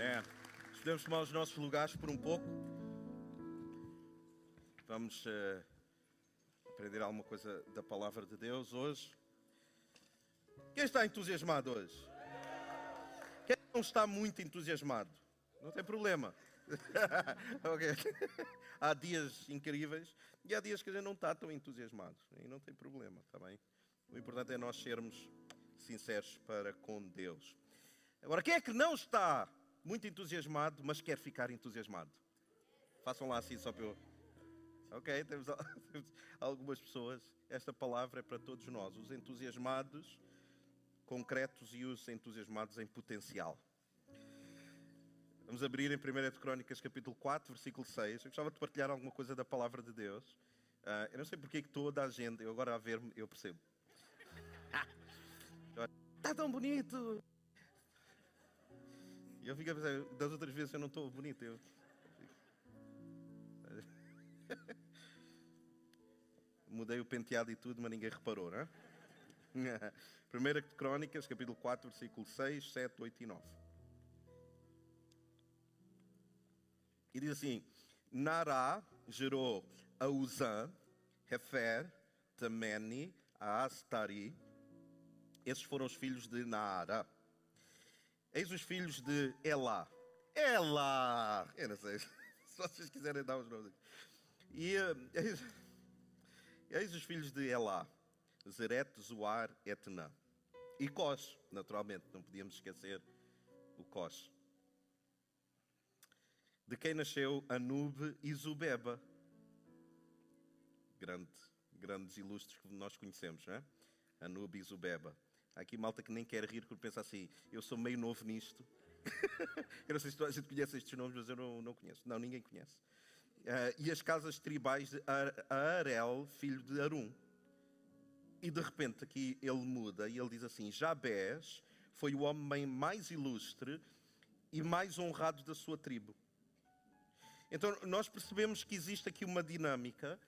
Amém. Podemos tomar os nossos lugares por um pouco. Vamos uh, aprender alguma coisa da palavra de Deus hoje. Quem está entusiasmado hoje? Quem não está muito entusiasmado? Não tem problema. Há dias incríveis e há dias que a gente não está tão entusiasmado. E não tem problema, está bem? O importante é nós sermos sinceros para com Deus. Agora, quem é que não está muito entusiasmado, mas quer ficar entusiasmado? Façam lá assim só para eu. Ok, temos, algumas pessoas. Esta palavra é para todos nós, os entusiasmados concretos e os entusiasmados em potencial. Vamos abrir em 1 de Crónicas, capítulo 4, versículo 6. Eu gostava de partilhar alguma coisa da palavra de Deus. Uh, eu não sei porque é que toda a gente, eu agora a ver-me, eu percebo. Está tão bonito! E eu fico a pensar, das outras vezes eu não estou bonito. Eu... Mudei o penteado e tudo, mas ninguém reparou, não é? Primeira Crónicas, capítulo 4, versículo 6, 7, 8 e 9. E diz assim: Nará gerou a Uzã, Hefer, Tameni, a Astari. Esses foram os filhos de Naara. Eis os filhos de Elá. Elá! Eu não sei se vocês quiserem dar os nomes. E uh, eis, eis os filhos de Elá. Zeret, Zoar, Etna. E Cos, naturalmente, não podíamos esquecer o Cos. De quem nasceu Anube e Zubeba. Grande, grandes ilustres que nós conhecemos, não é? Anube e Zubeba. Há aqui malta que nem quer rir porque pensa assim, eu sou meio novo nisto. eu não sei se a gente conhece estes nomes, mas eu não, não conheço. Não, ninguém conhece. Uh, e as casas tribais de Arel, filho de Arum. E de repente aqui ele muda e ele diz assim: Jabés foi o homem mais ilustre e mais honrado da sua tribo. Então nós percebemos que existe aqui uma dinâmica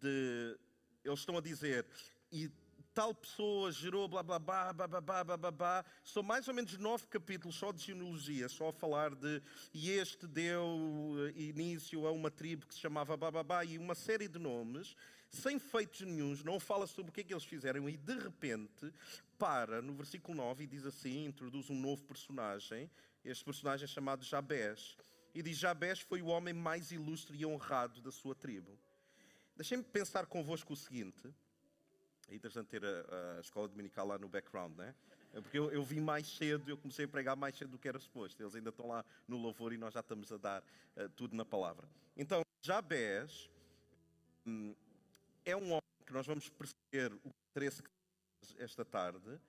de. Eles estão a dizer, e tal pessoa gerou blá blá blá blá blá blá blá blá. São mais ou menos nove capítulos só de genealogia, só a falar de e este deu início a uma tribo que se chamava blá blá blá e uma série de nomes sem feitos nenhums, não fala sobre o que é que eles fizeram e de repente para no versículo 9 e diz assim, introduz um novo personagem, este personagem é chamado Jabés, e diz Jabés foi o homem mais ilustre e honrado da sua tribo. Deixem-me pensar convosco o seguinte, é interessante ter a, a, escola dominical lá no background, né? Porque eu, eu vim mais cedo, eu comecei a pregar mais cedo do que era suposto. Eles ainda estão lá no louvor e nós já estamos a dar uh, tudo na palavra. Então, Jabés hum, é um homem que nós vamos perceber o interesse que esta tarde,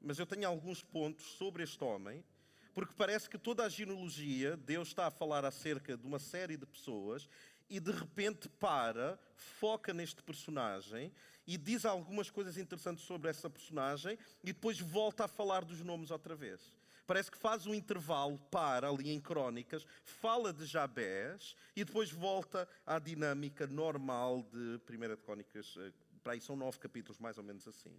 mas eu tenho alguns pontos sobre este homem, porque parece que toda a genealogia, Deus está a falar acerca de uma série de pessoas e de repente para, foca neste personagem e diz algumas coisas interessantes sobre essa personagem e depois volta a falar dos nomes outra vez. Parece que faz um intervalo, para ali em Crónicas, fala de Jabés e depois volta à dinâmica normal de 1 de Crónicas. Eh, para aí são nove capítulos, mais ou menos assim.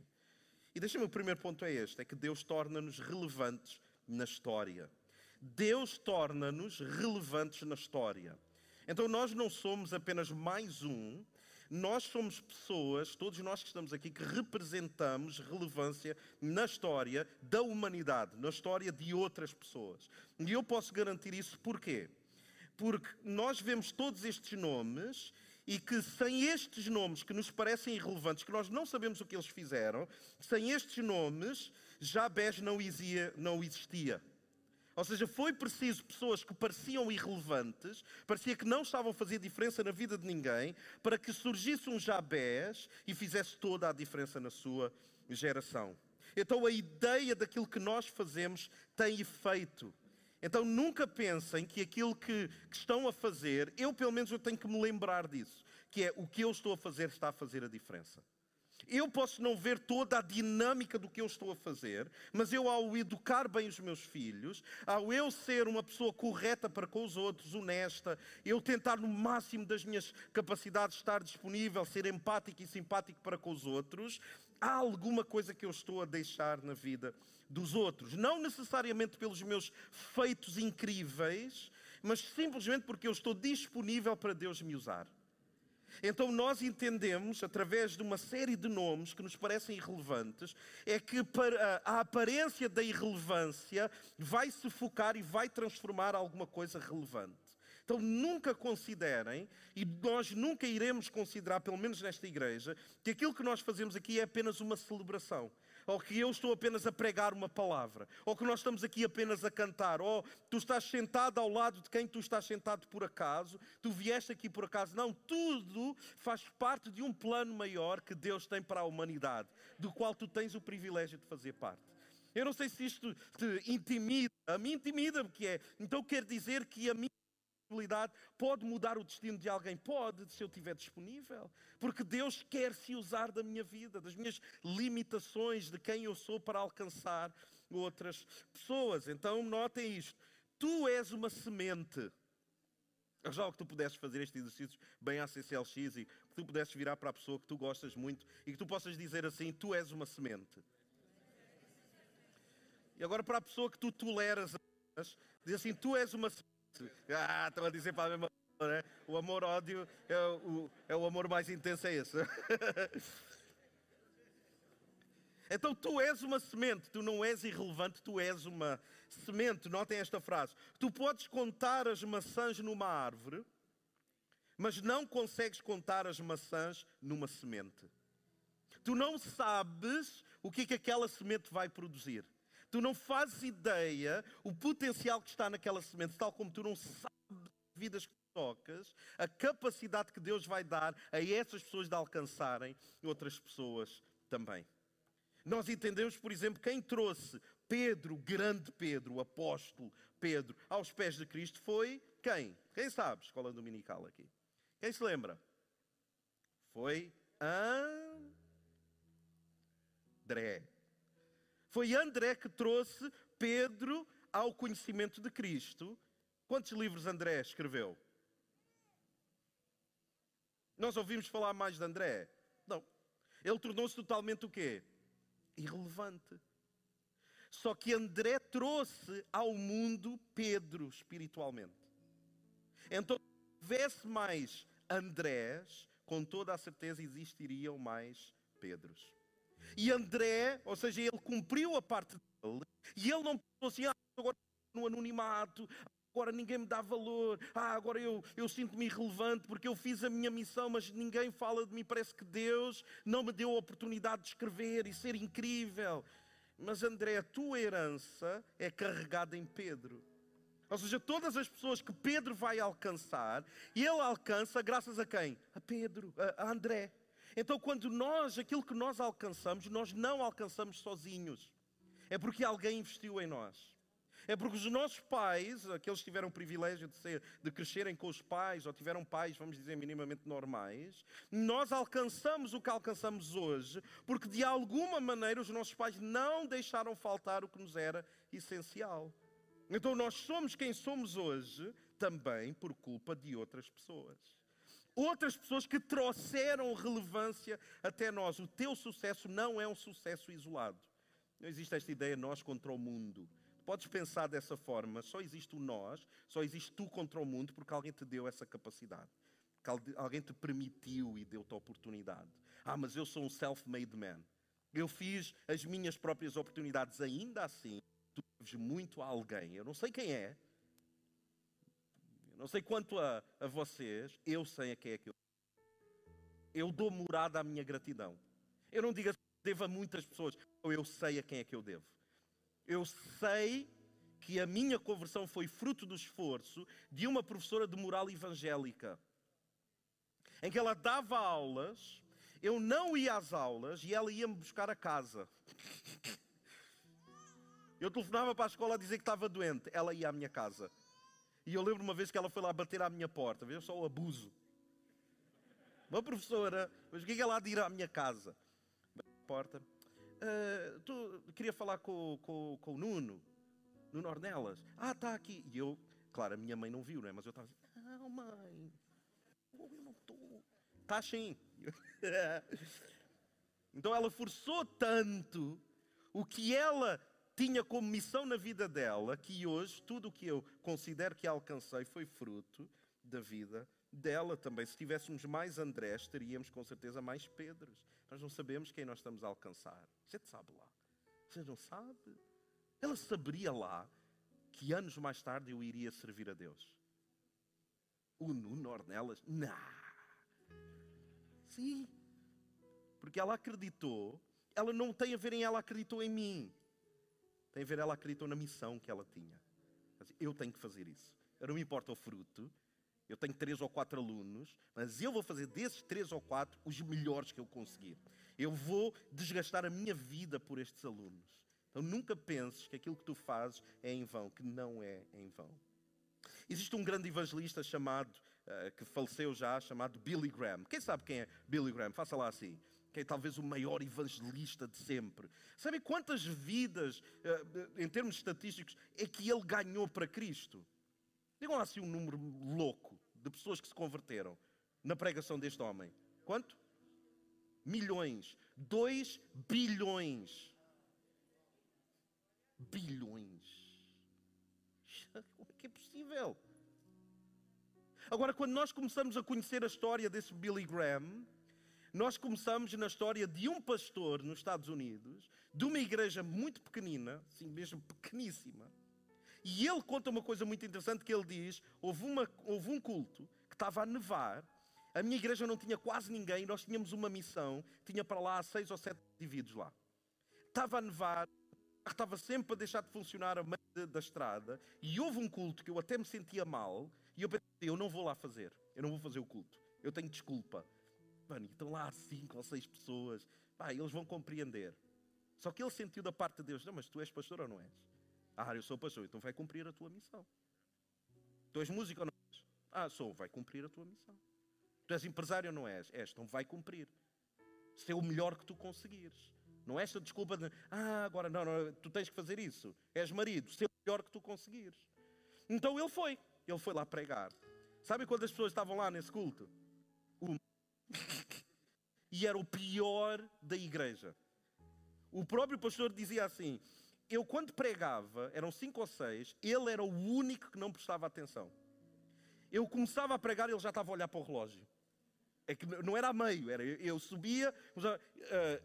E deixa-me, o primeiro ponto é este: é que Deus torna-nos relevantes na história. Deus torna-nos relevantes na história. Então nós não somos apenas mais um, nós somos pessoas, todos nós que estamos aqui, que representamos relevância na história da humanidade, na história de outras pessoas. E eu posso garantir isso porquê? Porque nós vemos todos estes nomes e que sem estes nomes que nos parecem irrelevantes, que nós não sabemos o que eles fizeram, sem estes nomes, Jabés não. Não existia. Ou seja, foi preciso pessoas que pareciam irrelevantes, parecia que não estavam a fazer diferença na vida de ninguém, para que surgisse um Jabés e fizesse toda a diferença na sua geração. Então a ideia daquilo que nós fazemos tem efeito. Então nunca pensem que aquilo que, que, estão a fazer, eu pelo menos eu tenho que me lembrar disso, que é o que eu estou a fazer está a fazer a diferença. Eu posso não ver toda a dinâmica do que eu estou a fazer, mas eu, ao educar bem os meus filhos, ao eu ser uma pessoa correta para com os outros, honesta, eu tentar no máximo das minhas capacidades estar disponível, ser empático e simpático para com os outros, há alguma coisa que eu estou a deixar na vida dos outros, não necessariamente pelos meus feitos incríveis, mas simplesmente porque eu estou disponível para Deus me usar. Então nós entendemos, através de uma série de nomes que nos parecem irrelevantes, é que a aparência da irrelevância vai se focar e vai transformar alguma coisa relevante. Então nunca considerem, e nós nunca iremos considerar, pelo menos nesta igreja, que aquilo que nós fazemos aqui é apenas uma celebração ou que eu estou apenas a pregar uma palavra, ou que nós estamos aqui apenas a cantar, ou tu estás sentado ao lado de quem tu estás sentado por acaso, tu vieste aqui por acaso. Não, tudo faz parte de um plano maior que Deus tem para a humanidade, do qual tu tens o privilégio de fazer parte. Eu não sei se isto te intimida, a mim intimida, porque é. Então quer dizer que a minha pode mudar o destino de alguém? Pode, se eu estiver disponível. Porque Deus quer se usar da minha vida, das minhas limitações, de quem eu sou para alcançar outras pessoas. Então notem isto. Tu és uma semente. Já que tu pudesses fazer este exercício bem à CCLX e que tu pudesses virar para a pessoa que tu gostas muito e que tu possas dizer assim: Tu és uma semente. E agora para a pessoa que tu toleras, diz assim: Tu és uma semente. Ah, estão a dizer para a mesma coisa, né? O amor-ódio é o, é o amor mais intenso, é esse. Então tu és uma semente, tu não és irrelevante, tu és uma semente. Notem esta frase. Tu podes contar as maçãs numa árvore, mas não consegues contar as maçãs numa semente. Tu não sabes o que é que aquela semente vai produzir. Tu não fazes ideia o potencial que está naquela semente, tal como tu não sabes vidas que tocas, a capacidade que Deus vai dar a essas pessoas de alcançarem outras pessoas também. Nós entendemos, por exemplo, quem trouxe Pedro, grande Pedro, o apóstolo Pedro, aos pés de Cristo foi quem? Quem sabe? Escola dominical aqui. Quem se lembra? Foi André. Foi André que trouxe Pedro ao conhecimento de Cristo. Quantos livros André escreveu? Nós ouvimos falar mais de André? Não. Ele tornou-se totalmente o quê? Irrelevante. Só que André trouxe ao mundo Pedro espiritualmente. Então, se houvesse mais Andrés, com toda a certeza existiriam mais Pedros. E André, ou seja, ele cumpriu a parte dele, e ele não pensou assim, ah, agora no anonimato, agora ninguém me dá valor, ah, agora eu, eu sinto-me irrelevante porque eu fiz a minha missão, mas ninguém fala de mim. Parece que Deus não me deu a oportunidade de escrever e ser incrível. Mas André, a tua herança é carregada em Pedro. Ou seja, todas as pessoas que Pedro vai alcançar, ele alcança graças a quem? A Pedro, a André. Então, quando nós, aquilo que nós alcançamos, nós não alcançamos sozinhos. É porque alguém investiu em nós. É porque os nossos pais, aqueles que tiveram o privilégio de, ser, de crescerem com os pais, ou tiveram pais, vamos dizer, minimamente normais, nós alcançamos o que alcançamos hoje, porque de alguma maneira os nossos pais não deixaram faltar o que nos era essencial. Então nós somos quem somos hoje também por culpa de outras pessoas outras pessoas que trouxeram relevância até nós. O teu sucesso não é um sucesso isolado. Não existe esta ideia nós contra o mundo. Podes pensar dessa forma, só existe o nós, só existe tu contra o mundo porque alguém te deu essa capacidade. Alguém te permitiu e deu-te a oportunidade. Ah, mas eu sou um self-made man. Eu fiz as minhas próprias oportunidades. Ainda assim, tu deves muito a alguém. Eu não sei quem é, não sei quanto a, a vocês, eu sei a quem é que eu. Eu dou morada à minha gratidão. Eu não digo que devo a muitas pessoas, eu sei a quem é que eu devo. Eu sei que a minha conversão foi fruto do esforço de uma professora de moral evangélica, em que ela dava aulas, eu não ia às aulas e ela ia-me buscar a casa. Eu telefonava para a escola a dizer que estava doente, ela ia à minha casa. E eu lembro uma vez que ela foi lá bater à minha porta, veja só o abuso. Uma professora, mas o que é há de ir à minha casa? Porta. Uh, tu, queria falar com, com, com o Nuno, Nuno Ornelas. Ah, está aqui. E eu, claro, a minha mãe não viu, né? mas eu estava assim, não, mãe, eu não estou. Está sim. então ela forçou tanto o que ela tinha como missão na vida dela que hoje tudo o que eu considero que alcancei foi fruto da vida dela também. Se tivéssemos mais Andrés, teríamos com certeza mais Pedros. Nós não sabemos quem nós estamos a alcançar. Gente sabe lá. Você não sabe? Ela saberia lá que anos mais tarde eu iria servir a Deus. O Nuno Ornelas? Não. Sim. Porque ela acreditou, ela não tem a ver em ela acreditou em mim. Tem a ver ela acreditou na missão que ela tinha. Eu tenho que fazer isso. Eu não me importa o fruto. Eu tenho três ou quatro alunos, mas eu vou fazer desses três ou quatro os melhores que eu conseguir. Eu vou desgastar a minha vida por estes alunos. Então nunca penses que aquilo que tu fazes é em vão, que não é em vão. Existe um grande evangelista chamado, uh, que faleceu já, chamado Billy Graham. Quem sabe quem é Billy Graham? Faça lá assim. Que é talvez o maior evangelista de sempre. Sabe quantas vidas, uh, em termos estatísticos, é que ele ganhou para Cristo? Digam lá assim um número louco de pessoas que se converteram na pregação deste homem. Quanto? Milhões. Dois bilhões. Bilhões. Como é que é possível? Agora, quando nós começamos a conhecer a história desse Billy Graham, nós começamos na história de um pastor nos Estados Unidos, de uma igreja muito pequenina, assim mesmo pequeníssima, e ele conta uma coisa muito interessante que ele diz: houve, uma, houve um culto que estava a nevar, a minha igreja não tinha quase ninguém, nós tínhamos uma missão, tinha para lá seis ou sete indivíduos lá. Estava a nevar, estava sempre a deixar de funcionar a meio da estrada, e houve um culto que eu até me sentia mal, e eu pensei, eu não vou lá fazer, eu não vou fazer o culto, eu tenho desculpa. Mano, estão lá cinco ou seis pessoas, pá, eles vão compreender. Só que ele sentiu da parte de Deus, não, mas tu és pastor ou não és? Ah, eu sou pastor, então vai cumprir a tua missão. Tu és músico ou não és? Ah, sou, vai cumprir a tua missão. Tu és empresário ou não és? És, então vai cumprir. Ser o melhor que tu conseguires. Não é esta desculpa de, ah, agora não, não, tu tens que fazer isso. És marido, ser o melhor que tu conseguires. Então ele foi, ele foi lá pregar. Sabe quando as pessoas estavam lá nesse culto? Uma. e era o pior da igreja. O próprio pastor dizia assim: eu quando pregava, eram cinco ou seis, ele era o único que não prestava atenção. Eu começava a pregar e ele já estava a olhar para o relógio. É que não era a meio, era eu subia uh,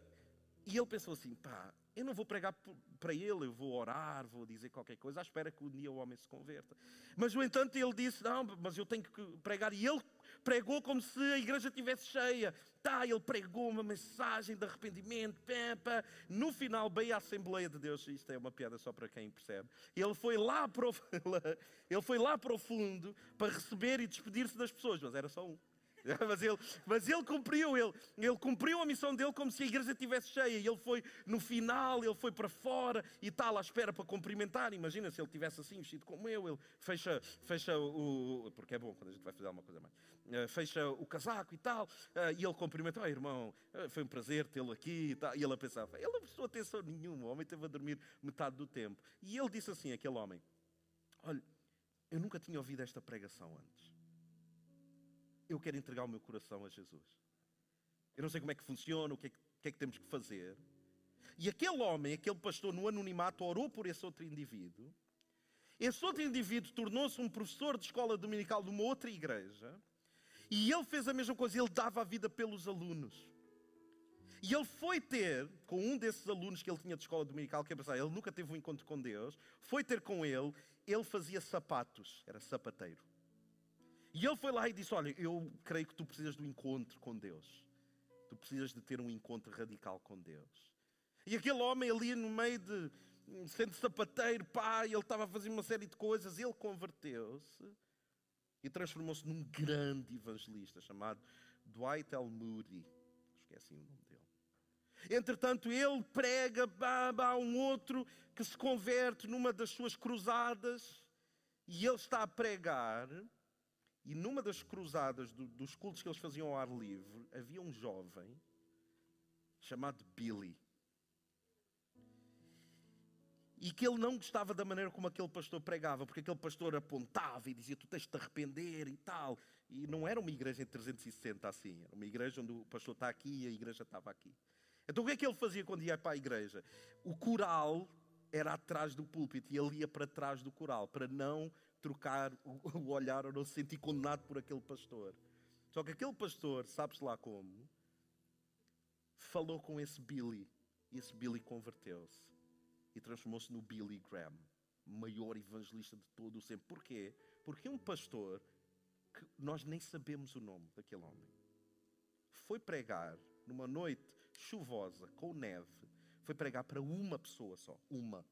e ele pensou assim: pá, eu não vou pregar para ele, eu vou orar, vou dizer qualquer coisa, à espera que um dia o homem se converta. Mas, no entanto, ele disse: não, mas eu tenho que pregar. E ele pregou como se a igreja estivesse cheia. Tá, ele pregou uma mensagem de arrependimento. Pepa. No final, bem à Assembleia de Deus, isto é uma piada só para quem percebe. Ele foi lá para o, ele foi lá para fundo para receber e despedir-se das pessoas, mas era só um. Mas ele, mas ele cumpriu, ele, ele cumpriu a missão dele como se a igreja estivesse cheia. E ele foi no final, ele foi para fora e tal, à espera para cumprimentar. Imagina se ele tivesse assim, vestido como eu, ele fecha, fecha o. Porque é bom quando a gente vai fazer alguma coisa mais. Uh, fecha o casaco e tal, uh, e ele cumprimenta, oh, irmão, uh, foi um prazer tê-lo aqui e tal. E ele pensava, ele não prestou atenção nenhuma, o homem esteve a dormir metade do tempo. E ele disse assim, aquele homem: Olha, eu nunca tinha ouvido esta pregação antes eu quero entregar o meu coração a Jesus. Eu não sei como é que funciona, o que é que, que, é que temos que fazer. E aquele homem, aquele pastor no anonimato, orou por esse outro indivíduo. Esse outro indivíduo tornou-se um professor de escola dominical de uma outra igreja. E ele fez a mesma coisa, ele dava a vida pelos alunos. E ele foi ter com um desses alunos que ele tinha de escola dominical, que é pensar, ele nunca teve um encontro com Deus, foi ter com ele, ele fazia sapatos, era sapateiro. E ele foi lá e disse: Olha, eu creio que tu precisas do encontro com Deus. Tu precisas de ter um encontro radical com Deus. E aquele homem ali no meio de sendo sapateiro, pai, ele estava a fazer uma série de coisas, ele converteu-se e transformou-se num grande evangelista chamado Dwight L. Moody. Esqueci o nome dele. Entretanto, ele prega a um outro que se converte numa das suas cruzadas e ele está a pregar e numa das cruzadas do, dos cultos que eles faziam ao ar livre, havia um jovem chamado Billy. E que ele não gostava da maneira como aquele pastor pregava, porque aquele pastor apontava e dizia: Tu tens de te arrepender e tal. E não era uma igreja em 360 assim, era uma igreja onde o pastor está aqui e a igreja estava aqui. Então o que é que ele fazia quando ia para a igreja? O coral era atrás do púlpito e ele ia para trás do coral, para não trocar o olhar ou não se sentir condenado por aquele pastor. Só que aquele pastor, sabe-se lá como, falou com esse Billy e esse Billy converteu-se e transformou-se no Billy Graham, maior evangelista de todo o sempre. Porquê? Porque um pastor que nós nem sabemos o nome daquele homem foi pregar numa noite chuvosa, com neve, foi pregar para uma pessoa só, uma.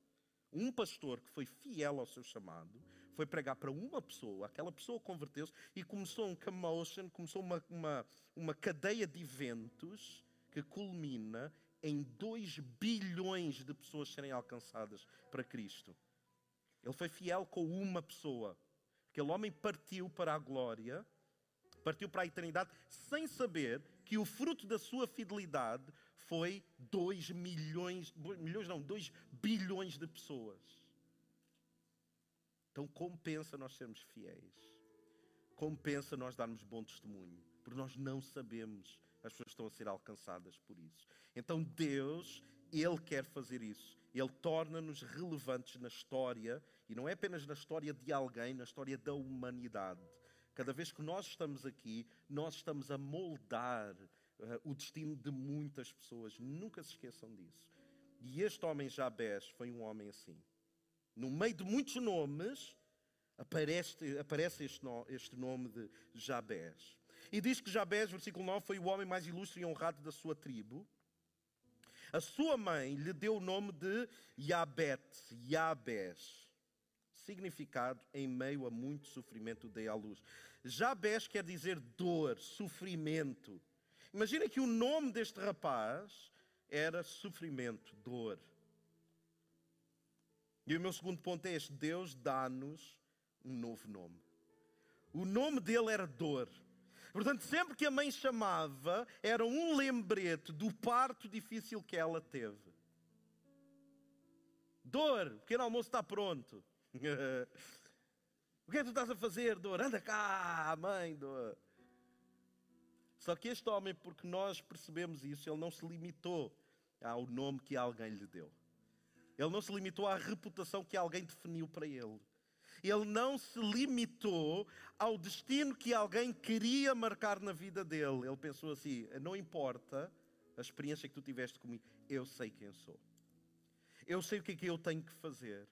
Um pastor que foi fiel ao seu chamado, foi pregar para uma pessoa, aquela pessoa converteu-se e começou um commotion, começou uma, uma, uma cadeia de eventos que culmina em 2 bilhões de pessoas serem alcançadas para Cristo. Ele foi fiel com uma pessoa. Aquele homem partiu para a glória, partiu para a eternidade, sem saber que o fruto da sua fidelidade foi 2 milhões, milhões não, 2 bilhões de pessoas. Então compensa nós sermos fiéis. Compensa nós darmos bom testemunho, porque nós não sabemos as pessoas estão a ser alcançadas por isso. Então Deus, Ele quer fazer isso. Ele torna-nos relevantes na história, e não é apenas na história de alguém, na história da humanidade. Cada vez que nós estamos aqui, nós estamos a moldar uh, o destino de muitas pessoas. Nunca se esqueçam disso. E este homem Jabés foi um homem assim. No meio de muitos nomes, aparece, aparece este, no, este nome de Jabés. E diz que Jabés, versículo 9, foi o homem mais ilustre e honrado da sua tribo. A sua mãe lhe deu o nome de Yabet, Yabés. Significado, em meio a muito sofrimento dei à luz. Jabés quer dizer dor, sofrimento. Imagina que o nome deste rapaz era sofrimento, dor. E o meu segundo ponto é este: Deus dá-nos um novo nome. O nome dele era dor. Portanto, sempre que a mãe chamava, era um lembrete do parto difícil que ela teve. Dor, o pequeno almoço está pronto. o que é que tu estás a fazer, Dor? Anda cá, mãe, Dor. Só que este homem, porque nós percebemos isso, ele não se limitou ao nome que alguém lhe deu. Ele não se limitou à reputação que alguém definiu para ele. Ele não se limitou ao destino que alguém queria marcar na vida dele. Ele pensou assim: não importa a experiência que tu tiveste comigo, eu sei quem sou. Eu sei o que é que eu tenho que fazer.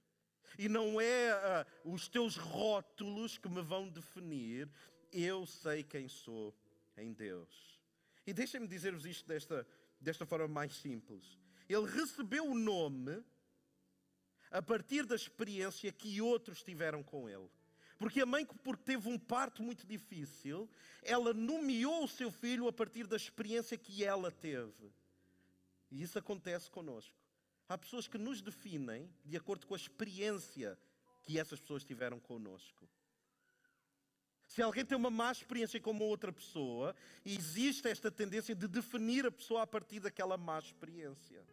E não é uh, os teus rótulos que me vão definir, eu sei quem sou em Deus. E deixem-me dizer-vos isto desta, desta forma mais simples. Ele recebeu o nome a partir da experiência que outros tiveram com ele. Porque a mãe, porque teve um parto muito difícil, ela nomeou o seu filho a partir da experiência que ela teve. E isso acontece conosco. Há pessoas que nos definem de acordo com a experiência que essas pessoas tiveram conosco. Se alguém tem uma má experiência com uma outra pessoa, existe esta tendência de definir a pessoa a partir daquela má experiência.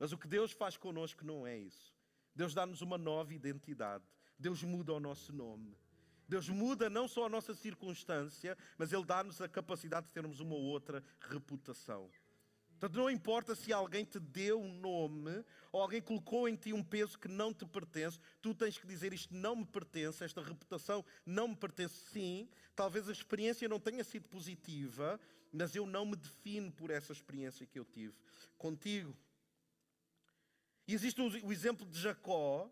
Mas o que Deus faz connosco não é isso. Deus dá-nos uma nova identidade. Deus muda o nosso nome. Deus muda não só a nossa circunstância, mas Ele dá-nos a capacidade de termos uma outra reputação. Portanto, não importa se alguém te deu um nome ou alguém colocou em ti um peso que não te pertence, tu tens que dizer isto não me pertence, esta reputação não me pertence. Sim, talvez a experiência não tenha sido positiva, mas eu não me defino por essa experiência que eu tive contigo. E existe o exemplo de Jacó,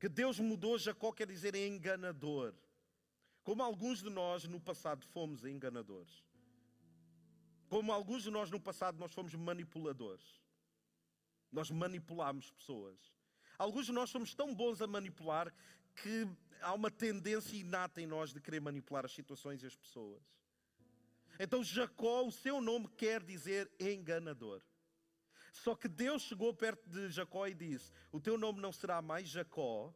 que Deus mudou Jacó, quer dizer enganador. Como alguns de nós no passado fomos enganadores. Como alguns de nós no passado nós fomos manipuladores. Nós manipulámos pessoas. Alguns de nós somos tão bons a manipular que há uma tendência inata em nós de querer manipular as situações e as pessoas. Então Jacó, o seu nome quer dizer enganador. Só que Deus chegou perto de Jacó e disse: O teu nome não será mais Jacó,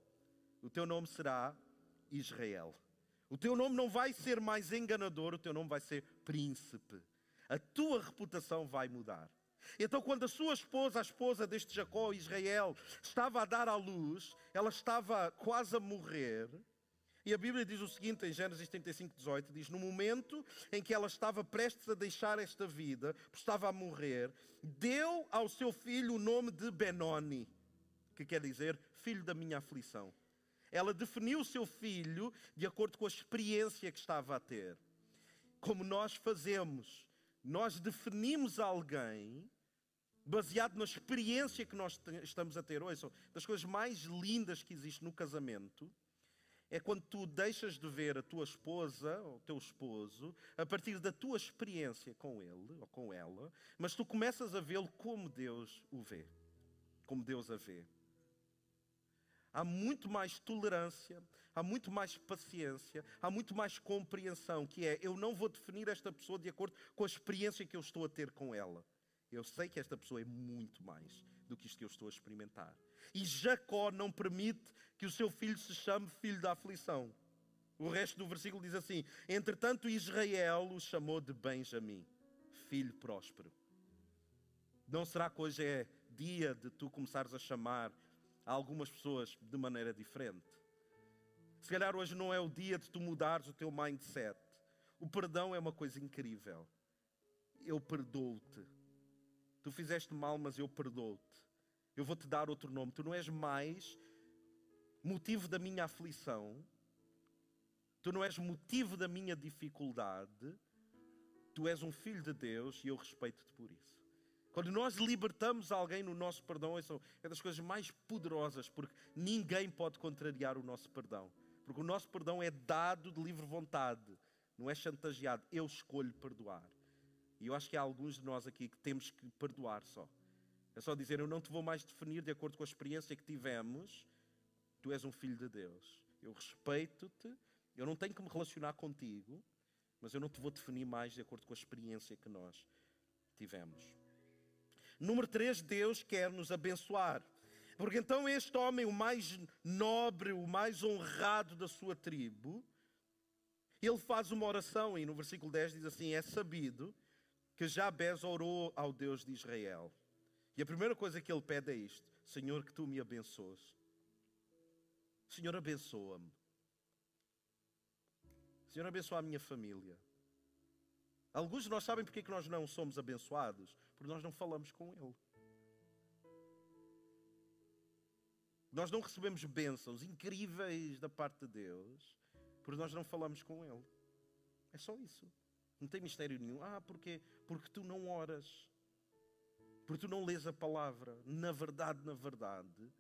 o teu nome será Israel. O teu nome não vai ser mais enganador, o teu nome vai ser príncipe. A tua reputação vai mudar. Então, quando a sua esposa, a esposa deste Jacó, Israel, estava a dar à luz, ela estava quase a morrer, E a Bíblia diz o seguinte em Gênesis 35, 18: diz: No momento em que ela estava prestes a deixar esta vida, estava a morrer, deu ao seu filho o nome de Benoni, que quer dizer filho da minha aflição. Ela definiu o seu filho de acordo com a experiência que estava a ter. Como nós fazemos, nós definimos alguém baseado na experiência que nós estamos a ter. Ouçam, das coisas mais lindas que existe no casamento é quando tu deixas de ver a tua esposa ou o teu esposo a partir da tua experiência com ele ou com ela, mas tu começas a vê-lo como Deus o vê, como Deus a vê. Há muito mais tolerância, há muito mais paciência, há muito mais compreensão, que é eu não vou definir esta pessoa de acordo com a experiência que eu estou a ter com ela. Eu sei que esta pessoa é muito mais do que isto que eu estou a experimentar. E Jacó não permite que o seu filho se chame filho da aflição. O resto do versículo diz assim: Entretanto, Israel o chamou de Benjamim, filho próspero. Não será que hoje é dia de tu começares a chamar algumas pessoas de maneira diferente? Se calhar hoje não é o dia de tu mudares o teu mindset. O perdão é uma coisa incrível. Eu perdoo-te. Tu fizeste mal, mas eu perdoo-te. Eu vou te dar outro nome. Tu não és mais motivo da minha aflição. Tu não és motivo da minha dificuldade. Tu és um filho de Deus e eu respeito-te por isso. Quando nós libertamos alguém no nosso perdão, é das coisas mais poderosas, porque ninguém pode contrariar o nosso perdão. Porque o nosso perdão é dado de livre vontade, não é chantageado. Eu escolho perdoar. E eu acho que há alguns de nós aqui que temos que perdoar só. É só dizer: Eu não te vou mais definir de acordo com a experiência que tivemos. Tu és um filho de Deus. Eu respeito-te. Eu não tenho que me relacionar contigo. Mas eu não te vou definir mais de acordo com a experiência que nós tivemos. Número 3, Deus quer nos abençoar. Porque então este homem, o mais nobre, o mais honrado da sua tribo, ele faz uma oração e no versículo 10 diz assim: É sabido que Jabez orou ao Deus de Israel. E a primeira coisa que ele pede é isto: Senhor, que tu me abençoes. Senhor, abençoa-me. Senhor, abençoa a minha família. Alguns de nós sabem porque é que nós não somos abençoados? Porque nós não falamos com Ele. Nós não recebemos bênçãos incríveis da parte de Deus porque nós não falamos com Ele. É só isso. Não tem mistério nenhum. Ah, porquê? Porque tu não oras. Porque tu não lês a palavra. Na verdade, na verdade,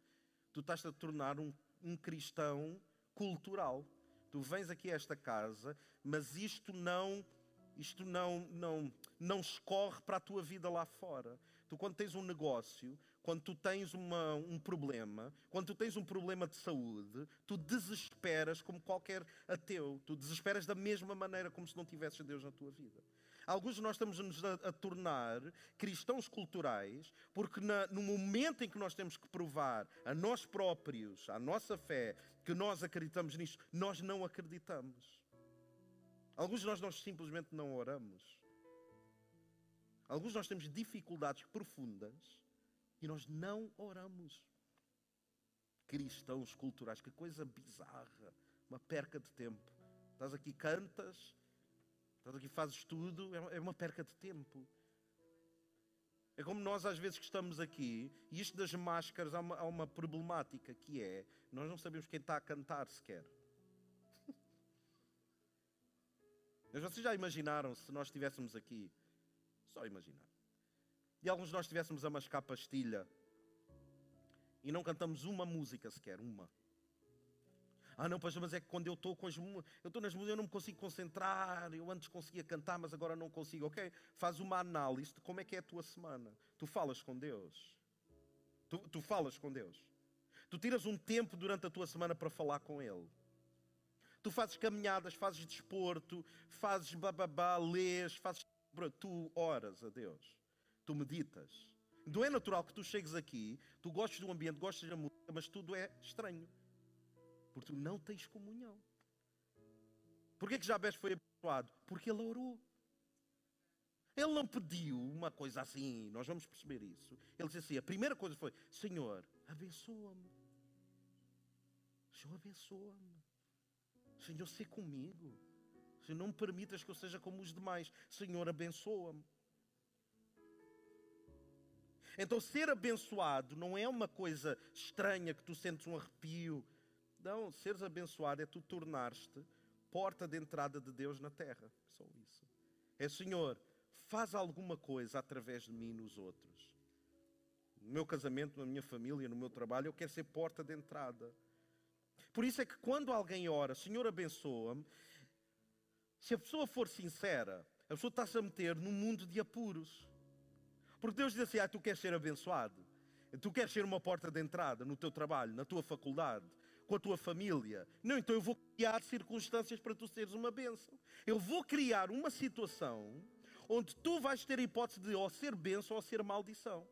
tu estás a tornar um, um cristão cultural. Tu vens aqui a esta casa, mas isto não isto não, não, não escorre para a tua vida lá fora. Tu, quando tens um negócio, quando tu tens uma, um problema, quando tu tens um problema de saúde, tu desesperas como qualquer ateu. Tu desesperas da mesma maneira como se não tivesses Deus na tua vida. Alguns de nós estamos nos a, a tornar cristãos culturais porque na, no momento em que nós temos que provar a nós próprios, a nossa fé, que nós acreditamos nisto, nós não acreditamos. Alguns de nós, nós simplesmente não oramos. Alguns de nós temos dificuldades profundas e nós não oramos. Cristãos culturais, que coisa bizarra, uma perca de tempo. Estás aqui, cantas, estás aqui, fazes tudo, é, é uma perca de tempo. É como nós às vezes que estamos aqui, e isto das máscaras há uma, há uma problemática que é, nós não sabemos quem está a cantar sequer. Mas vocês já imaginaram se nós estivéssemos aqui? Só imaginar. E alguns de nós estivéssemos a mascar pastilha e não cantamos uma música sequer, uma. Ah, não, pois, mas é que quando eu estou com as eu estou nas músicas, eu não me consigo concentrar. Eu antes conseguia cantar, mas agora não consigo. Ok, faz uma análise de como é que é a tua semana. Tu falas com Deus. Tu, tu falas com Deus. Tu tiras um tempo durante a tua semana para falar com Ele. Tu fazes caminhadas, fazes desporto, fazes bababá, lês, fazes. Tu oras a Deus. Tu meditas. Não é natural que tu chegues aqui, tu gostes do ambiente, gostes da música, mas tudo é estranho. Porque não tens comunhão. Porquê que Jabés foi abençoado? Porque ele orou. Ele não pediu uma coisa assim, nós vamos perceber isso. Ele disse assim: a primeira coisa foi: Senhor, abençoa-me. Senhor, abençoa-me. Senhor, se comigo. Senhor, não me permitas que eu seja como os demais. Senhor, abençoa-me. Então, ser abençoado não é uma coisa estranha que tu sentes um arrepio. Não, seres abençoado é tu tornar-te porta de entrada de Deus na terra. Só isso. É, Senhor, faz alguma coisa através de mim nos outros. No meu casamento, na minha família, no meu trabalho, eu quero ser porta de entrada. Por isso é que quando alguém ora, Senhor abençoa-me, se a pessoa for sincera, a pessoa está-se a meter num mundo de apuros. Porque Deus diz assim: ah, tu queres ser abençoado, tu queres ser uma porta de entrada no teu trabalho, na tua faculdade, com a tua família. Não, então eu vou criar circunstâncias para tu seres uma bênção. Eu vou criar uma situação onde tu vais ter a hipótese de ou ser bênção ou ser maldição.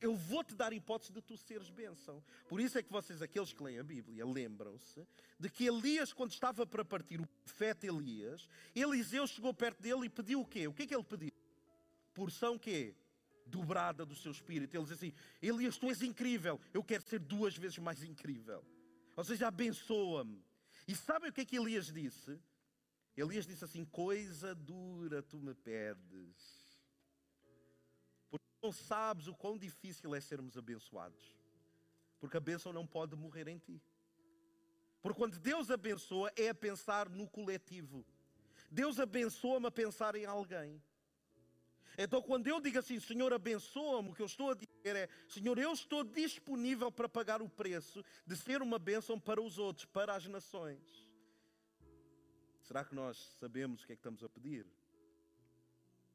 Eu vou te dar a hipótese de tu seres bênção. Por isso é que vocês, aqueles que leem a Bíblia, lembram-se de que Elias, quando estava para partir, o profeta Elias, Eliseu chegou perto dele e pediu o quê? O que é que ele pediu? Porção quê? dobrada do seu espírito. Ele diz assim: Elias, tu és incrível, eu quero ser duas vezes mais incrível. Ou seja, abençoa-me. E sabem o que é que Elias disse? Elias disse assim: Coisa dura tu me pedes. Porque não sabes o quão difícil é sermos abençoados. Porque a bênção não pode morrer em ti. Porque quando Deus abençoa, é a pensar no coletivo. Deus abençoa-me a pensar em alguém. Então, quando eu digo assim, Senhor, abençoa-me, o que eu estou a dizer é, Senhor, eu estou disponível para pagar o preço de ser uma bênção para os outros, para as nações. Será que nós sabemos o que é que estamos a pedir?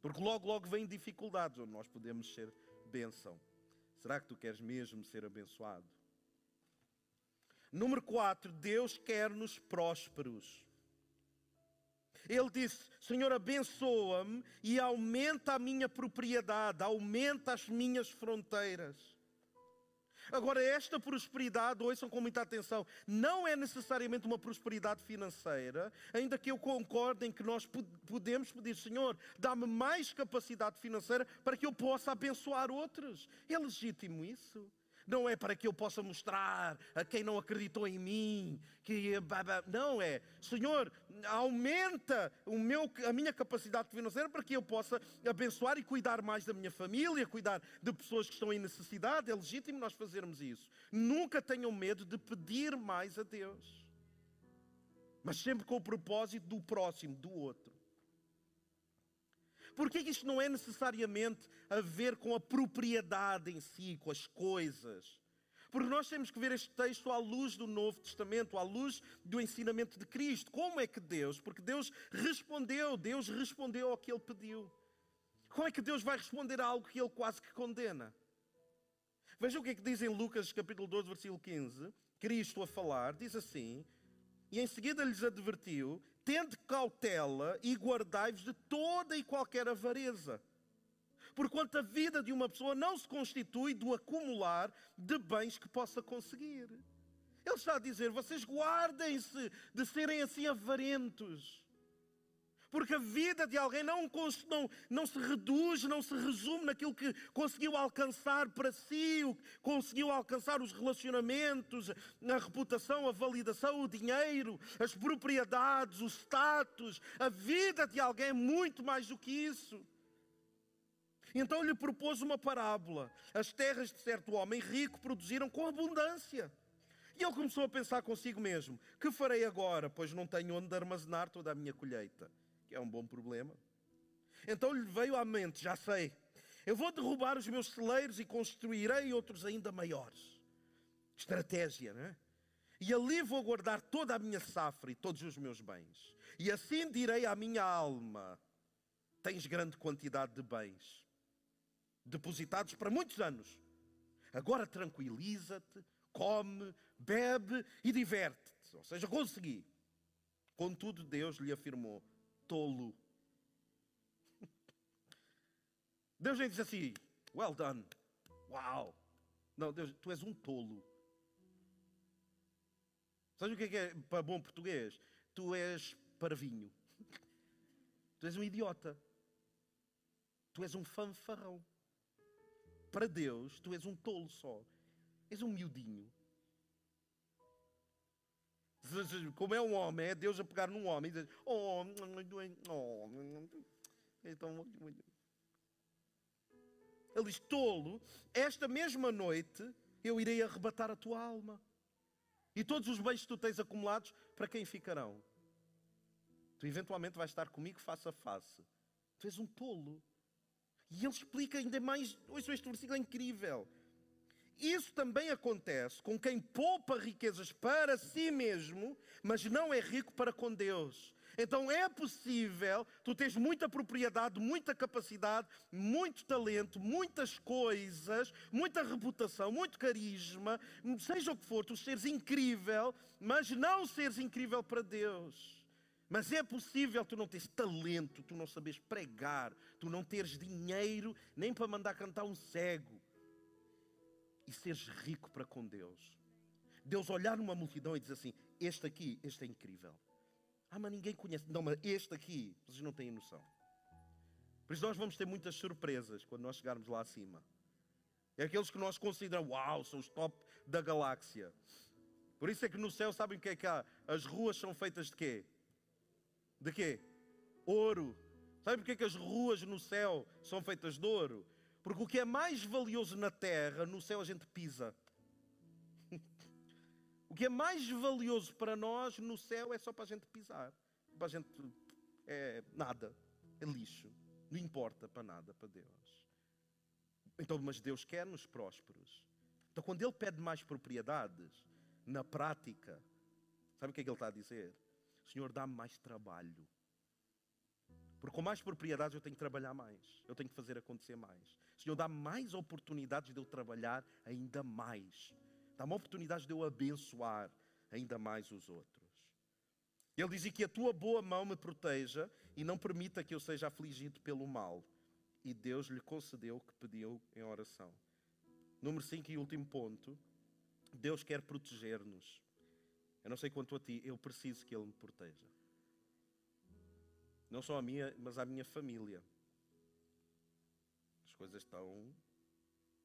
Porque logo, logo vêm dificuldades onde nós podemos ser bênção. Será que tu queres mesmo ser abençoado? Número 4, Deus quer-nos prósperos. Ele disse: Senhor, abençoa-me e aumenta a minha propriedade, aumenta as minhas fronteiras. Agora, esta prosperidade, ouçam com muita atenção, não é necessariamente uma prosperidade financeira, ainda que eu concorde em que nós podemos pedir, Senhor, dá-me mais capacidade financeira para que eu possa abençoar outros. É legítimo isso não é para que eu possa mostrar a quem não acreditou em mim, que não é, Senhor, aumenta o meu, a minha capacidade financeira para que eu possa abençoar e cuidar mais da minha família, cuidar de pessoas que estão em necessidade. É legítimo nós fazermos isso. Nunca tenham medo de pedir mais a Deus, mas sempre com o propósito do próximo, do outro. Porque isto não é necessariamente a ver com a propriedade em si, com as coisas. Porque nós temos que ver este texto à luz do Novo Testamento, à luz do ensinamento de Cristo. Como é que Deus, porque Deus respondeu, Deus respondeu ao que ele pediu. Como é que Deus vai responder a algo que ele quase que condena? Veja o que é que diz em Lucas capítulo 12, versículo 15. Cristo a falar, diz assim: E em seguida lhes advertiu: Tende cautela e guardai-vos de toda e qualquer avareza. Porquanto a vida de uma pessoa não se constitui do acumular de bens que possa conseguir. Ele está a dizer: vocês guardem-se de serem assim avarentos. Porque a vida de alguém não, não, não se reduz, não se resume naquilo que conseguiu alcançar para si, conseguiu alcançar os relacionamentos, a reputação, a validação, o dinheiro, as propriedades, o status. A vida de alguém é muito mais do que isso. Então lhe propôs uma parábola. As terras de certo homem rico produziram com abundância. E ele começou a pensar consigo mesmo: que farei agora, pois não tenho onde armazenar toda a minha colheita? Que é um bom problema. Então lhe veio à mente: já sei, eu vou derrubar os meus celeiros e construirei outros ainda maiores. Estratégia, não é? E ali vou guardar toda a minha safra e todos os meus bens. E assim direi à minha alma: tens grande quantidade de bens, depositados para muitos anos. Agora tranquiliza-te, come, bebe e diverte-te. Ou seja, consegui. Contudo, Deus lhe afirmou: tolo. Deus nem diz assim, well done, uau. Não, Deus, tu és um tolo. Sabe o que é, que é para bom português? Tu és parvinho. Tu és um idiota. Tu és um fanfarrão. Para Deus, tu és um tolo só. És um miudinho. Como é um homem, é Deus a pegar num homem e dizer: Oh, oh, então. Ele diz: Tolo, esta mesma noite eu irei arrebatar a tua alma. E todos os bens que tu tens acumulados, para quem ficarão? Tu eventualmente vais estar comigo face a face. Tu és um tolo. E ele explica ainda mais. Ouçam, este versículo é incrível. Isso também acontece com quem poupa riquezas para si mesmo, mas não é rico para com Deus. Então é possível tu tens muita propriedade, muita capacidade, muito talento, muitas coisas, muita reputação, muito carisma, seja o que for, tu seres incrível, mas não seres incrível para Deus. Mas é possível tu não teres talento, tu não sabes pregar, tu não teres dinheiro nem para mandar cantar um cego e seres rico para com Deus. Deus olhar numa multidão e dizer assim: Este aqui, este é incrível. Ah, mas ninguém conhece. Não, mas este aqui, vocês não têm noção. Por isso nós vamos ter muitas surpresas quando nós chegarmos lá acima. É aqueles que nós consideramos, uau, são os top da galáxia. Por isso é que no céu, sabem o que é que há? As ruas são feitas de quê? De quê? Ouro. Sabem porque é que as ruas no céu são feitas de ouro? Porque o que é mais valioso na terra, no céu a gente pisa. o que é mais valioso para nós no céu é só para a gente pisar. Para a gente é nada, é lixo. Não importa para nada para Deus. Então, mas Deus quer-nos prósperos. Então, quando Ele pede mais propriedades, na prática, sabe o que é que Ele está a dizer? Senhor, dá-me mais trabalho. Porque com mais propriedades eu tenho que trabalhar mais. Eu tenho que fazer acontecer mais. Senhor, dá mais oportunidades de eu trabalhar ainda mais. Dá-me oportunidades de eu abençoar ainda mais os outros. Ele dizia que a tua boa mão me proteja e não permita que eu seja afligido pelo mal. E Deus lhe concedeu o que pediu em oração. Número 5 e último ponto. Deus quer proteger-nos. Eu não sei quanto a ti, eu preciso que Ele me proteja. Não só a minha, mas a minha família. As coisas estão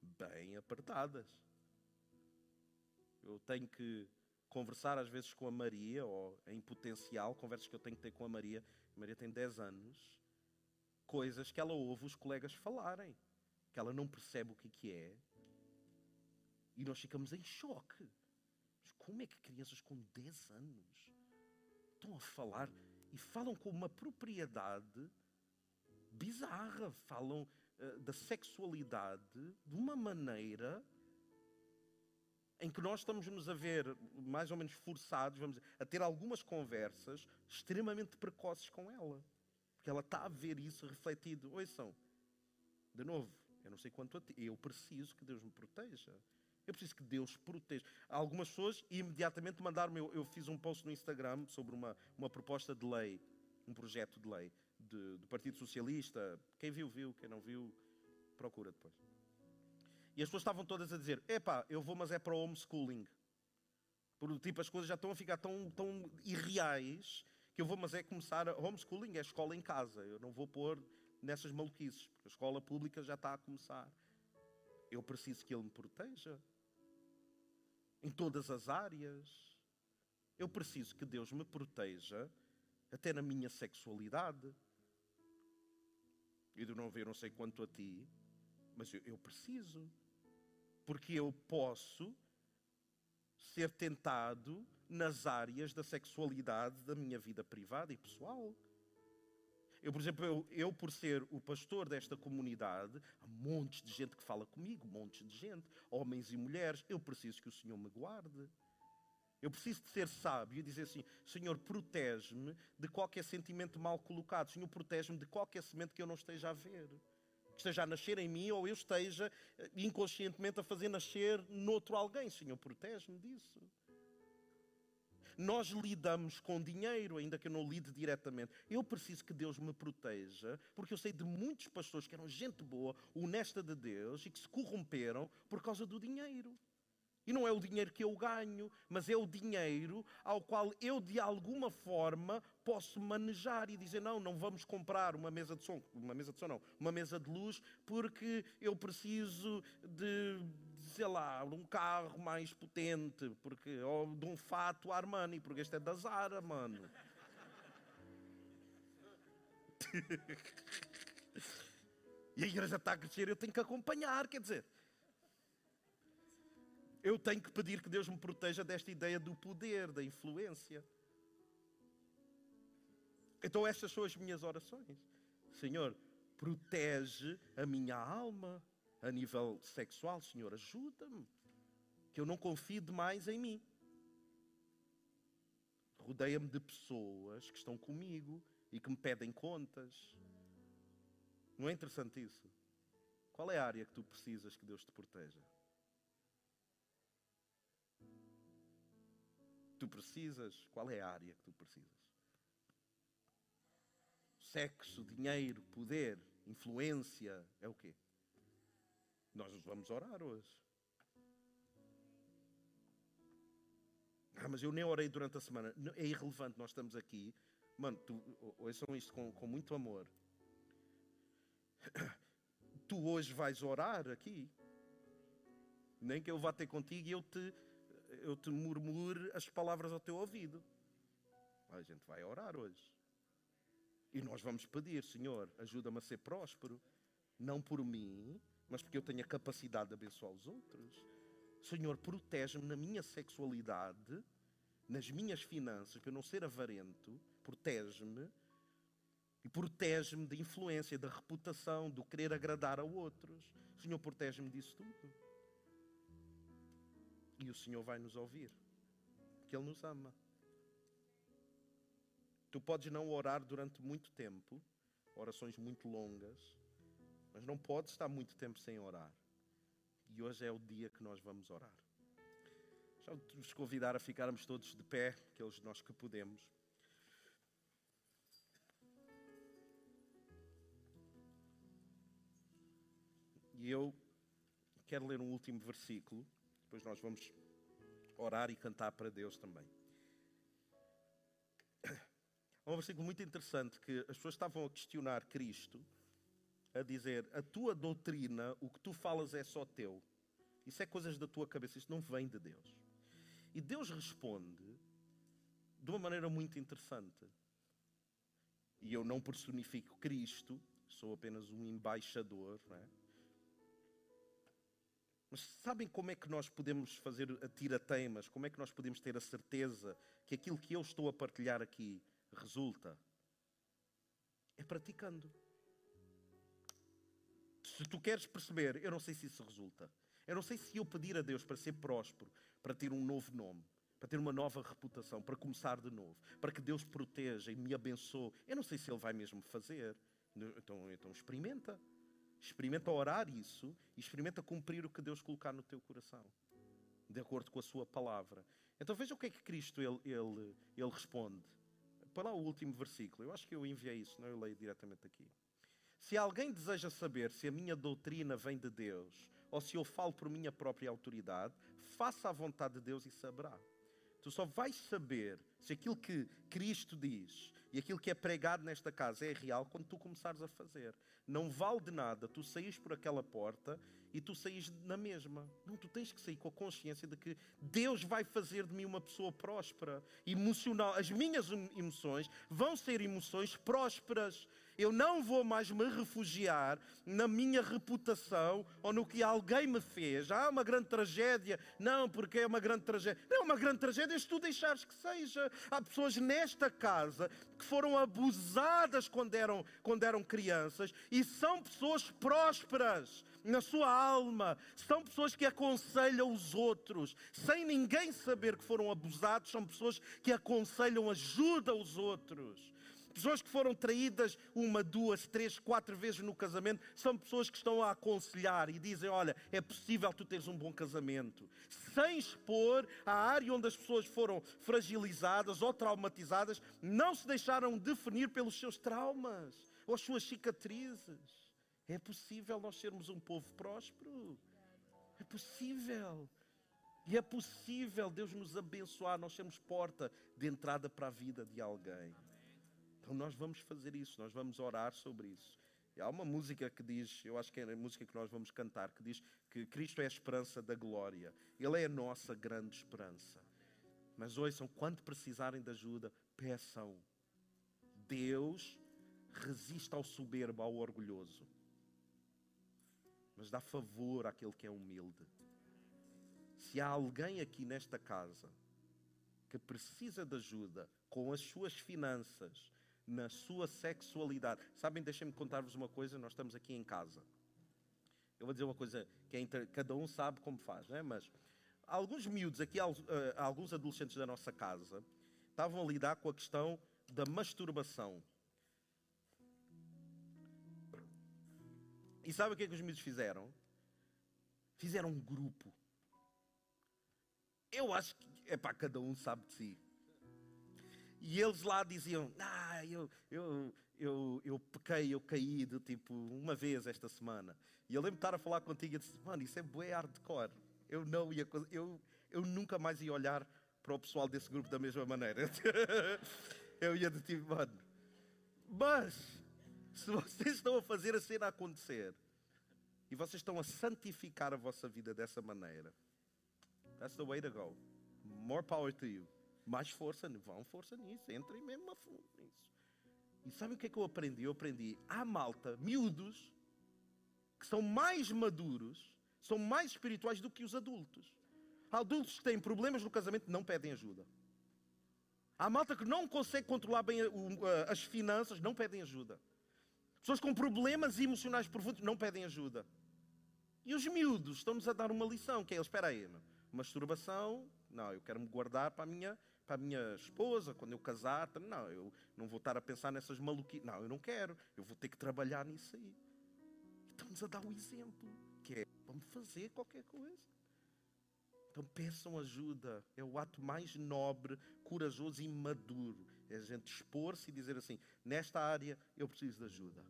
bem apertadas. Eu tenho que conversar às vezes com a Maria, ou em potencial, conversas que eu tenho que ter com a Maria. A Maria tem 10 anos. Coisas que ela ouve os colegas falarem, que ela não percebe o que é. E nós ficamos em choque. Mas como é que crianças com 10 anos estão a falar e falam com uma propriedade bizarra, falam uh, da sexualidade de uma maneira em que nós estamos-nos a ver mais ou menos forçados, vamos dizer, a ter algumas conversas extremamente precoces com ela. Porque ela está a ver isso refletido. Ouçam, de novo, eu não sei quanto a ti, eu preciso que Deus me proteja. Eu preciso que Deus proteja. Algumas pessoas imediatamente mandaram eu, eu fiz um post no Instagram sobre uma, uma proposta de lei, um projeto de lei de, do Partido Socialista. Quem viu, viu. Quem não viu, procura depois. E as pessoas estavam todas a dizer: epá, eu vou, mas é para o homeschooling. Por tipo, as coisas já estão a ficar tão, tão irreais que eu vou, mas é começar. A... Homeschooling é escola em casa. Eu não vou pôr nessas maluquices, porque a escola pública já está a começar. Eu preciso que ele me proteja em todas as áreas. Eu preciso que Deus me proteja até na minha sexualidade. E de novo, eu não sei quanto a ti, mas eu, eu preciso. Porque eu posso ser tentado nas áreas da sexualidade da minha vida privada e pessoal. Eu, por exemplo, eu, eu, por ser o pastor desta comunidade, há montes de gente que fala comigo, montes de gente, homens e mulheres. Eu preciso que o Senhor me guarde. Eu preciso de ser sábio e dizer assim: Senhor, protege-me de qualquer sentimento mal colocado. Senhor, protege-me de qualquer semente que eu não esteja a ver. Que esteja a nascer em mim ou eu esteja eh, inconscientemente a fazer nascer noutro alguém. Senhor, protege-me disso. Nós lidamos com dinheiro, ainda que eu não lide diretamente. Eu preciso que Deus me proteja, porque eu sei de muitos pastores que eram gente boa, honesta de Deus e que se corromperam por causa do dinheiro. E não é o dinheiro que eu ganho, mas é o dinheiro ao qual eu, de alguma forma, posso manejar e dizer: não, não vamos comprar uma mesa de som, uma mesa de som não, uma mesa de luz, porque eu preciso de sei lá, um carro mais potente, porque, ou de um fato Armani, porque este é da Zara, mano. e a igreja está a crescer, eu tenho que acompanhar, quer dizer. Eu tenho que pedir que Deus me proteja desta ideia do poder, da influência. Então, estas são as minhas orações. Senhor, protege a minha alma a nível sexual. Senhor, ajuda-me. Que eu não confie demais em mim. Rodeia-me de pessoas que estão comigo e que me pedem contas. Não é interessante isso? Qual é a área que tu precisas que Deus te proteja? Tu precisas? Qual é a área que tu precisas? Sexo, dinheiro, poder, influência, é o quê? Nós vamos orar hoje. Ah, mas eu nem orei durante a semana. É irrelevante, nós estamos aqui. Mano, tu, ouçam isto com, com muito amor. Tu hoje vais orar aqui. Nem que eu vá ter contigo e eu te, eu te murmure as palavras ao teu ouvido. A gente vai orar hoje. E nós vamos pedir, Senhor, ajuda-me a ser próspero. Não por mim, mas porque eu tenho a capacidade de abençoar os outros. Senhor, protege-me na minha sexualidade, nas minhas finanças, para eu não ser avarento. Protege-me. E protege-me da influência, da reputação, do querer agradar a outros. Senhor, protege-me disso tudo. E o Senhor vai nos ouvir, porque Ele nos ama. Tu podes não orar durante muito tempo, orações muito longas, mas não podes estar muito tempo sem orar. E hoje é o dia que nós vamos orar. Já vos convidar a ficarmos todos de pé, aqueles de nós que podemos. E eu quero ler um último versículo, depois nós vamos orar e cantar para Deus também. É um versículo muito interessante que as pessoas estavam a questionar Cristo a dizer: a tua doutrina, o que tu falas é só teu. Isso é coisas da tua cabeça, isso não vem de Deus. E Deus responde de uma maneira muito interessante. E eu não personifico Cristo, sou apenas um embaixador, não é? Mas sabem como é que nós podemos fazer a tira-teimas? Como é que nós podemos ter a certeza que aquilo que eu estou a partilhar aqui resulta? É praticando. Se tu queres perceber, eu não sei se isso resulta. Eu não sei se eu pedir a Deus para ser próspero, para ter um novo nome, para ter uma nova reputação, para começar de novo, para que Deus proteja e me abençoe. Eu não sei se Ele vai mesmo fazer. Então, então experimenta. Experimenta orar isso e experimenta cumprir o que Deus colocar no teu coração, de acordo com a sua palavra. Então veja o que é que Cristo ele, ele, ele responde. Para lá o último versículo. Eu acho que eu enviei isso, não eu leio diretamente aqui. Se alguém deseja saber se a minha doutrina vem de Deus ou se eu falo por minha própria autoridade, faça a vontade de Deus e saberá. Tu só vais saber se aquilo que Cristo diz e aquilo que é pregado nesta casa é real quando tu começares a fazer. Não vale de nada tu saís por aquela porta e tu saís na mesma. Não, tu tens que sair com a consciência de que Deus vai fazer de mim uma pessoa próspera, emocional. As minhas emoções vão ser emoções prósperas. Eu não vou mais me refugiar na minha reputação ou no que alguém me fez. Ah, uma grande tragédia. Não, porque é uma grande tragédia. Não, uma grande tragédia se tu deixares que seja. Há pessoas nesta casa que foram abusadas quando eram, quando eram crianças e são pessoas prósperas na sua alma. São pessoas que aconselham os outros, sem ninguém saber que foram abusados. São pessoas que aconselham, ajudam os outros. Pessoas que foram traídas uma, duas, três, quatro vezes no casamento são pessoas que estão a aconselhar e dizem: Olha, é possível tu teres um bom casamento, sem expor a área onde as pessoas foram fragilizadas ou traumatizadas, não se deixaram definir pelos seus traumas ou as suas cicatrizes. É possível nós sermos um povo próspero. É possível. E é possível Deus nos abençoar, nós sermos porta de entrada para a vida de alguém. Então nós vamos fazer isso, nós vamos orar sobre isso. E há uma música que diz, eu acho que é a música que nós vamos cantar, que diz que Cristo é a esperança da glória. Ele é a nossa grande esperança. Mas ouçam, quando precisarem de ajuda, peçam. Deus resiste ao soberbo, ao orgulhoso. Mas dá favor àquele que é humilde. Se há alguém aqui nesta casa que precisa de ajuda com as suas finanças, na sua sexualidade. Sabem, deixem-me contar-vos uma coisa, nós estamos aqui em casa. Eu vou dizer uma coisa que é inter... cada um sabe como faz, não é? mas alguns miúdos aqui, eh, alguns adolescentes da nossa casa, estavam a lidar com a questão da masturbação. E sabe o que é que os miúdos fizeram? Fizeram um grupo. Eu acho que, é para cada um sabe de si. E eles lá diziam: Ah, eu, eu, eu, eu pequei, eu caí de tipo uma vez esta semana. E eu lembro de estar a falar contigo e disse: Mano, isso é bué hardcore. Eu não ia, eu, eu nunca mais ia olhar para o pessoal desse grupo da mesma maneira. eu ia de tipo, mano. Mas, se vocês estão a fazer a cena acontecer e vocês estão a santificar a vossa vida dessa maneira, that's the way to go. More power to you mais força, vão força nisso, entrem mesmo a fundo nisso. E sabe o que é que eu aprendi? Eu aprendi, há malta, miúdos, que são mais maduros, são mais espirituais do que os adultos. Há adultos que têm problemas no casamento não pedem ajuda. Há malta que não consegue controlar bem as finanças, não pedem ajuda. Pessoas com problemas emocionais profundos não pedem ajuda. E os miúdos estão-nos a dar uma lição, que é, espera aí, masturbação, não, eu quero me guardar para a minha para a minha esposa, quando eu casar, não, eu não vou estar a pensar nessas maluquices. Não, eu não quero, eu vou ter que trabalhar nisso aí. Estamos a dar o exemplo, que é, vamos fazer qualquer coisa. Então peçam ajuda, é o ato mais nobre, corajoso e maduro. É a gente expor-se e dizer assim: nesta área eu preciso de ajuda.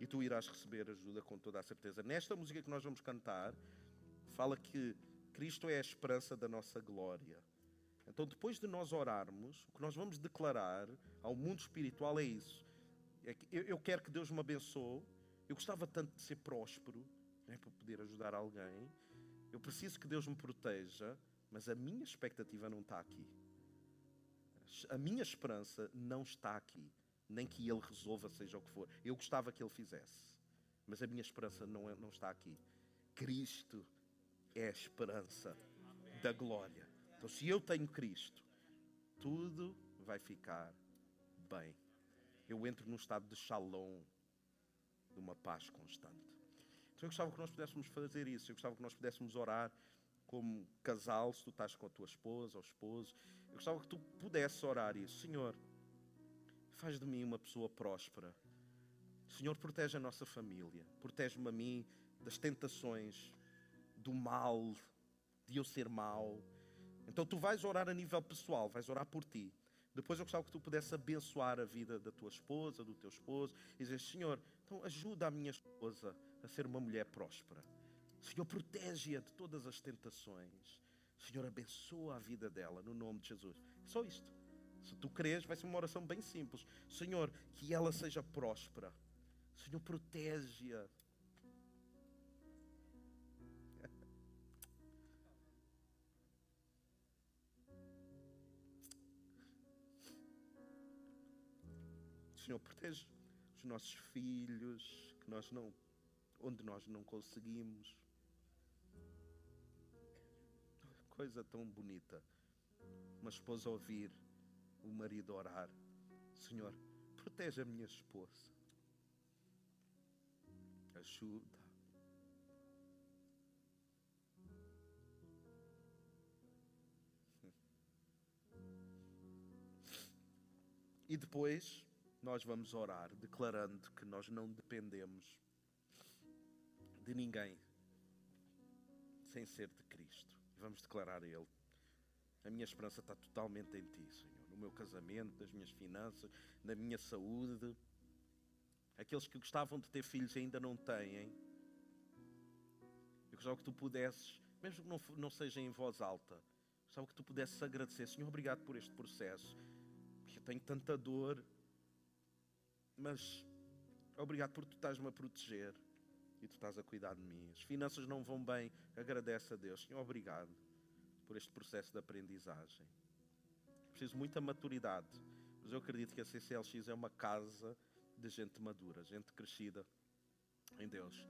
E tu irás receber ajuda com toda a certeza. Nesta música que nós vamos cantar, fala que Cristo é a esperança da nossa glória. Então, depois de nós orarmos, o que nós vamos declarar ao mundo espiritual é isso. É que eu, quero que Deus me abençoe. Eu gostava tanto de ser próspero, né, para poder ajudar alguém. Eu preciso que Deus me proteja, mas a minha expectativa não está aqui. A minha esperança não está aqui. Nem que Ele resolva, seja o que for. Eu gostava que Ele fizesse, mas a minha esperança não, é, não está aqui. Cristo é a esperança da glória. Então, se eu tenho Cristo, tudo vai ficar bem. Eu entro num estado de shalom, de uma paz constante. Então, eu gostava que nós pudéssemos fazer isso. Eu gostava que nós pudéssemos orar como casal, se tu estás com a tua esposa ou esposo. Eu gostava que tu pudesses orar isso. Senhor, faz de mim uma pessoa próspera. Senhor, protege a nossa família. Protege-me a mim das tentações, do mal, de eu ser mau então tu vais orar a nível pessoal, vais orar por ti. Depois eu gostava que tu pudesse abençoar a vida da tua esposa, do teu esposo, e dizer: Senhor, então ajuda a minha esposa a ser uma mulher próspera. Senhor, protege-a de todas as tentações. Senhor, abençoa a vida dela, no nome de Jesus. Só isto. Se tu creres, vai ser uma oração bem simples. Senhor, que ela seja próspera. Senhor, protege-a Senhor, protege os nossos filhos, que nós não, onde nós não conseguimos. Coisa tão bonita. Uma esposa ouvir o marido orar. Senhor, protege a minha esposa. Ajuda. E depois, nós vamos orar declarando que nós não dependemos de ninguém sem ser de Cristo. Vamos declarar a Ele: A minha esperança está totalmente em Ti, Senhor, no meu casamento, nas minhas finanças, na minha saúde. Aqueles que gostavam de ter filhos e ainda não têm. Eu gostava que tu pudesses, mesmo que não, não seja em voz alta, gostava que tu pudesses agradecer, Senhor, obrigado por este processo, porque eu tenho tanta dor, mas Obrigado porque tu estás-me a proteger e tu estás a cuidar de mim. As finanças não vão bem, agradece a Deus. Senhor, obrigado por este processo de aprendizagem. Preciso muita maturidade, mas eu acredito que a CCLX é uma casa de gente madura, gente crescida em Deus.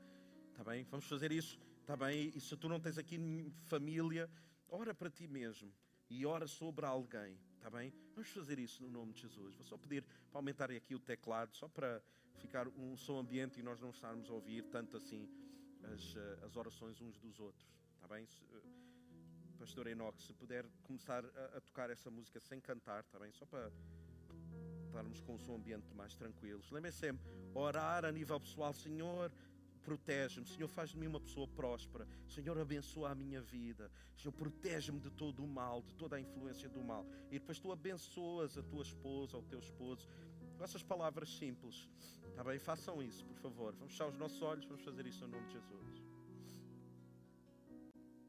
Está bem? Vamos fazer isso. Está bem? E se tu não tens aqui família, ora para ti mesmo e ora sobre alguém. Está bem? Vamos fazer isso no nome de Jesus. Vou só pedir para aumentarem aqui o teclado, só para ficar um som ambiente e nós não estarmos a ouvir tanto assim as, eh, as orações uns dos outros. Está bem? Eh, Pastor Enoch, se puder começar a, a tocar essa música sem cantar, está bem? Só para estarmos com um som ambiente mais tranquilos. Lembrem sempre, orar a nível pessoal, Senhor, protege-me, Senhor, faz de mim uma pessoa próspera, Senhor, abençoa a minha vida, Senhor, protege-me de todo o mal, de toda a influência do mal. E depois tu abençoas a tua esposa, o teu esposo, com essas palavras simples, está bem? Façam isso, por favor. Vamos fechar os nossos olhos, vamos fazer isso em nome de Jesus.